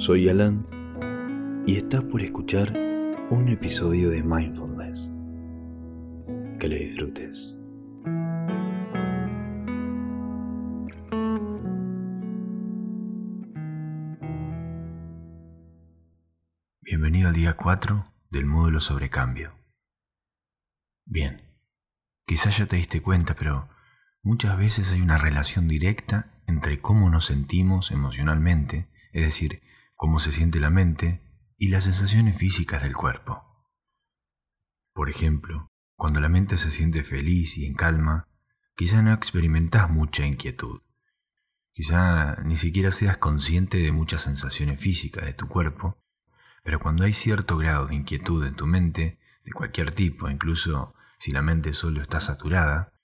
Soy Alan y estás por escuchar un episodio de Mindfulness. Que lo disfrutes. Bienvenido al día 4 del módulo sobre cambio. Bien, quizás ya te diste cuenta, pero muchas veces hay una relación directa entre cómo nos sentimos emocionalmente, es decir, cómo se siente la mente y las sensaciones físicas del cuerpo. Por ejemplo, cuando la mente se siente feliz y en calma, quizá no experimentas mucha inquietud. Quizá ni siquiera seas consciente de muchas sensaciones físicas de tu cuerpo, pero cuando hay cierto grado de inquietud en tu mente, de cualquier tipo, incluso si la mente solo está saturada,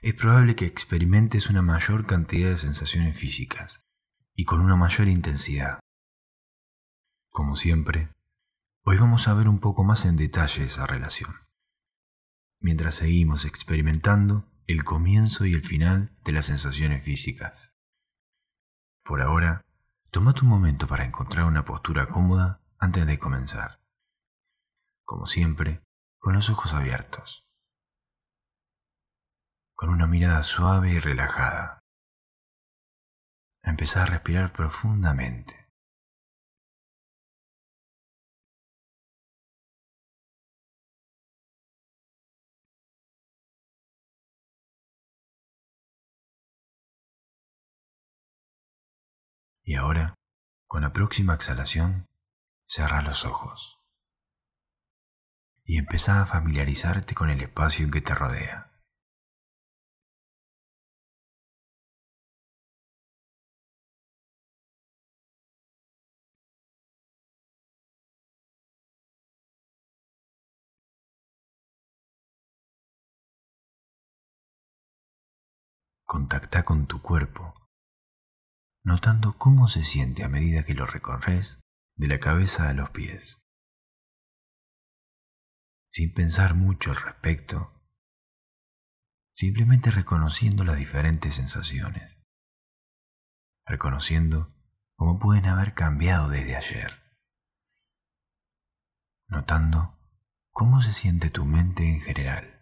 es probable que experimentes una mayor cantidad de sensaciones físicas y con una mayor intensidad. Como siempre, hoy vamos a ver un poco más en detalle esa relación, mientras seguimos experimentando el comienzo y el final de las sensaciones físicas. Por ahora, toma un momento para encontrar una postura cómoda antes de comenzar. Como siempre, con los ojos abiertos, con una mirada suave y relajada. Empezar a respirar profundamente. Y ahora, con la próxima exhalación, cerra los ojos y empezá a familiarizarte con el espacio en que te rodea. Contacta con tu cuerpo notando cómo se siente a medida que lo recorres de la cabeza a los pies. Sin pensar mucho al respecto, simplemente reconociendo las diferentes sensaciones, reconociendo cómo pueden haber cambiado desde ayer, notando cómo se siente tu mente en general.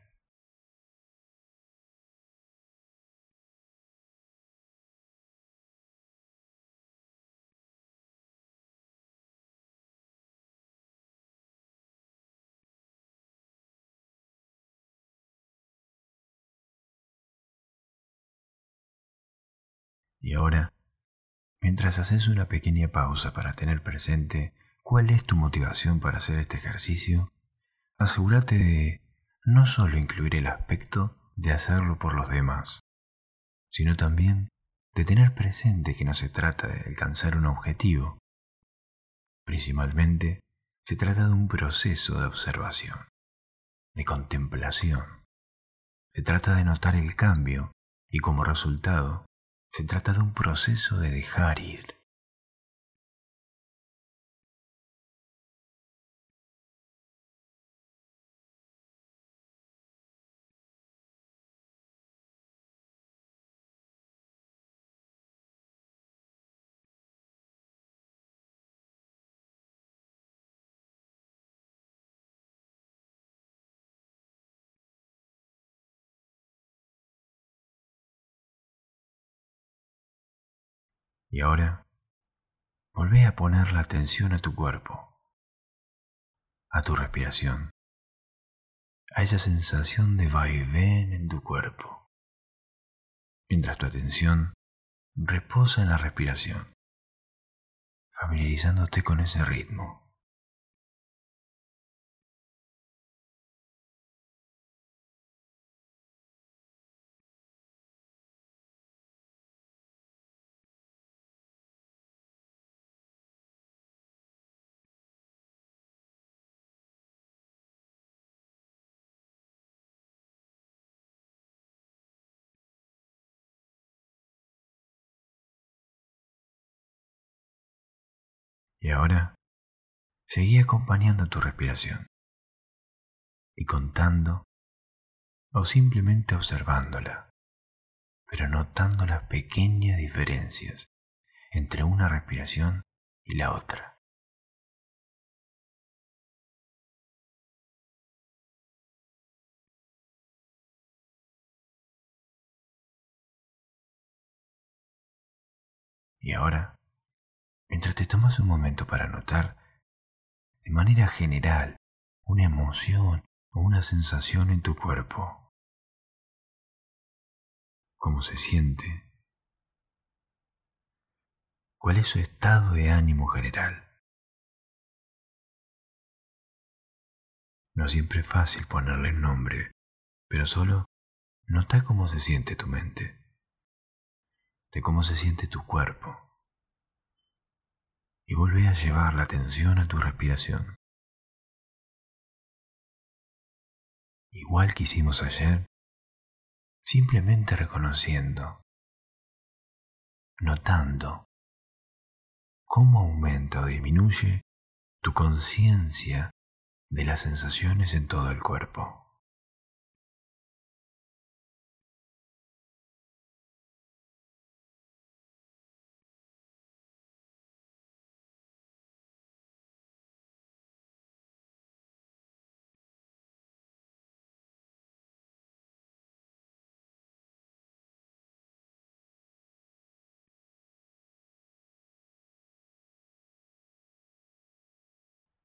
Y ahora, mientras haces una pequeña pausa para tener presente cuál es tu motivación para hacer este ejercicio, asegúrate de no solo incluir el aspecto de hacerlo por los demás, sino también de tener presente que no se trata de alcanzar un objetivo. Principalmente, se trata de un proceso de observación, de contemplación. Se trata de notar el cambio y como resultado se trata de un proceso de dejar ir. Y ahora, volvé a poner la atención a tu cuerpo, a tu respiración, a esa sensación de vaivén en tu cuerpo, mientras tu atención reposa en la respiración, familiarizándote con ese ritmo. Y ahora, seguí acompañando tu respiración y contando o simplemente observándola, pero notando las pequeñas diferencias entre una respiración y la otra. Y ahora, mientras te tomas un momento para notar de manera general una emoción o una sensación en tu cuerpo, cómo se siente, cuál es su estado de ánimo general. No siempre es fácil ponerle nombre, pero solo nota cómo se siente tu mente de cómo se siente tu cuerpo y vuelve a llevar la atención a tu respiración. Igual que hicimos ayer, simplemente reconociendo, notando cómo aumenta o disminuye tu conciencia de las sensaciones en todo el cuerpo.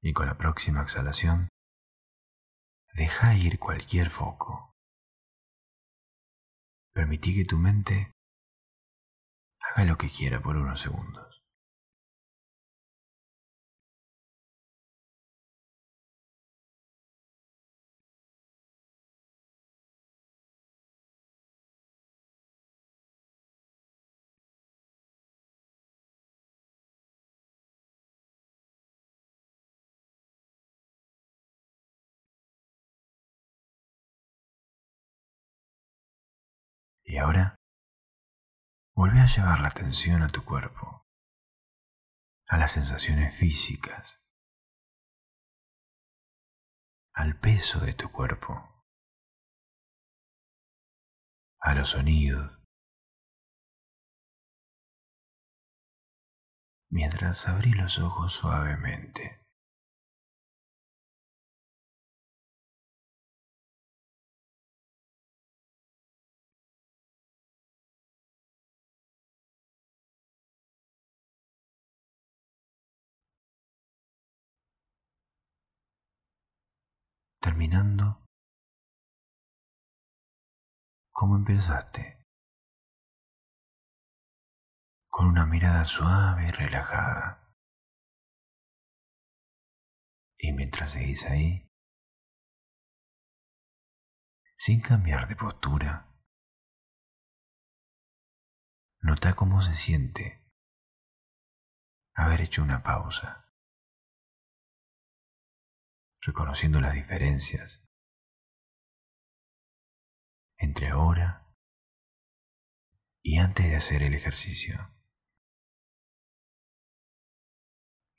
Y con la próxima exhalación, deja ir cualquier foco. Permití que tu mente haga lo que quiera por unos segundos. Y ahora, vuelve a llevar la atención a tu cuerpo, a las sensaciones físicas, al peso de tu cuerpo, a los sonidos, mientras abrí los ojos suavemente. Terminando como empezaste, con una mirada suave y relajada. Y mientras seguís ahí, sin cambiar de postura, nota cómo se siente haber hecho una pausa reconociendo las diferencias entre ahora y antes de hacer el ejercicio.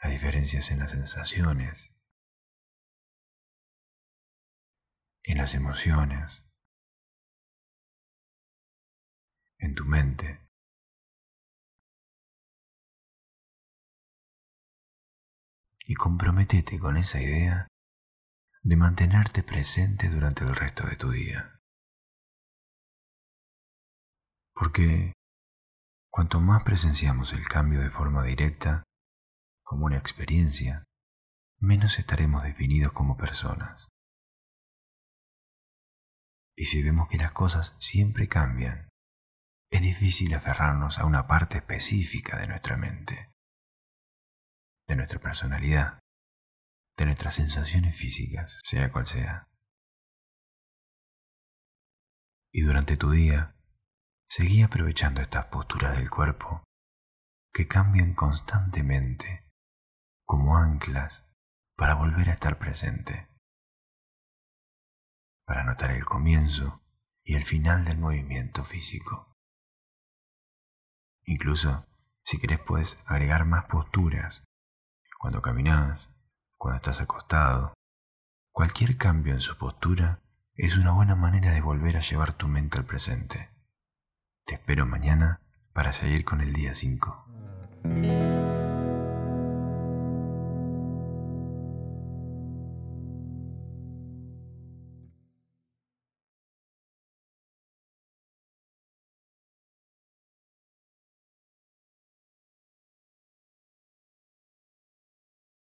Las diferencias en las sensaciones, en las emociones, en tu mente. Y comprométete con esa idea de mantenerte presente durante el resto de tu día. Porque cuanto más presenciamos el cambio de forma directa, como una experiencia, menos estaremos definidos como personas. Y si vemos que las cosas siempre cambian, es difícil aferrarnos a una parte específica de nuestra mente, de nuestra personalidad, de nuestras sensaciones físicas, sea cual sea. Y durante tu día, seguí aprovechando estas posturas del cuerpo que cambian constantemente como anclas para volver a estar presente, para notar el comienzo y el final del movimiento físico. Incluso, si querés, puedes agregar más posturas cuando caminas, cuando estás acostado. Cualquier cambio en su postura es una buena manera de volver a llevar tu mente al presente. Te espero mañana para seguir con el día 5.